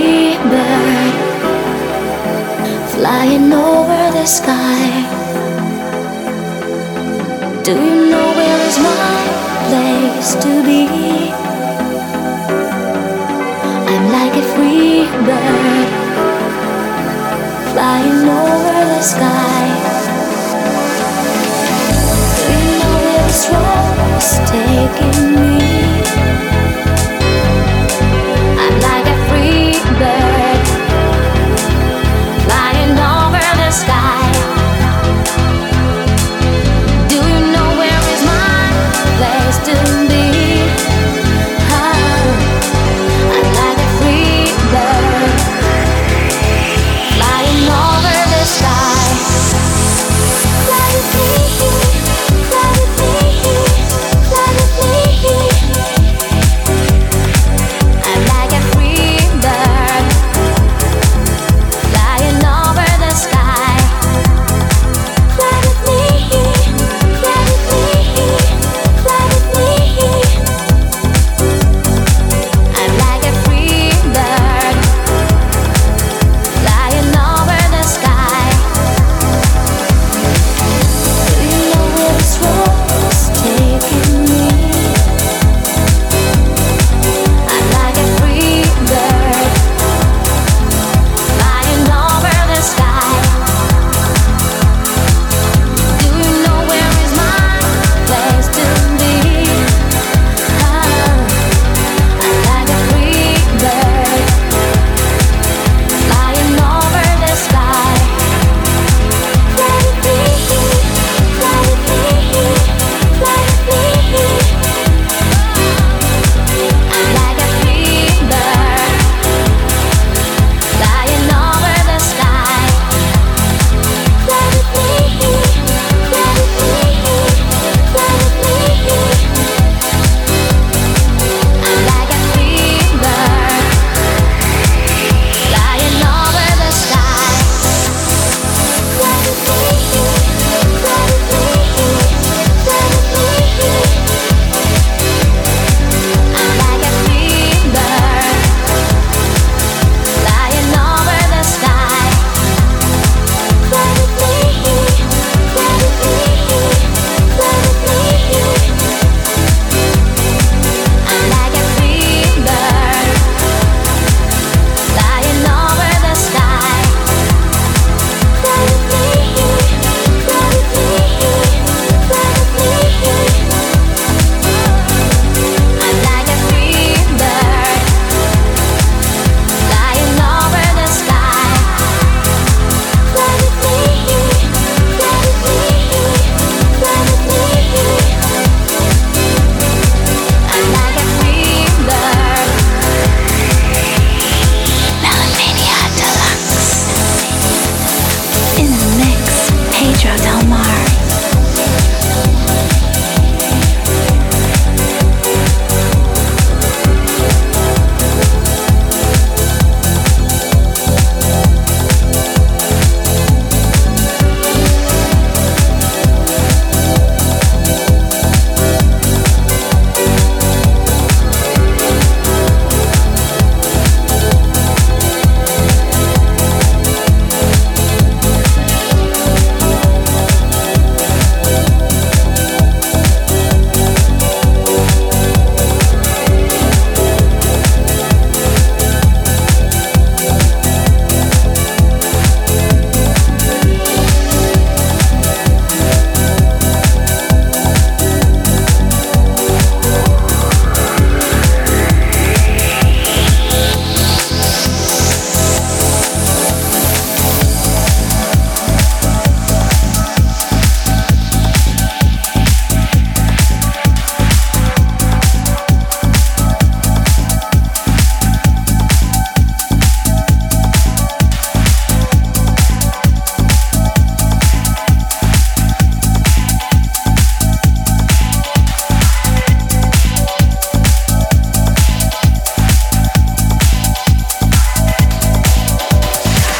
free bird flying over the sky. Do you know where is my place to be? I'm like a free bird flying over the sky. Do you know where it's wrong?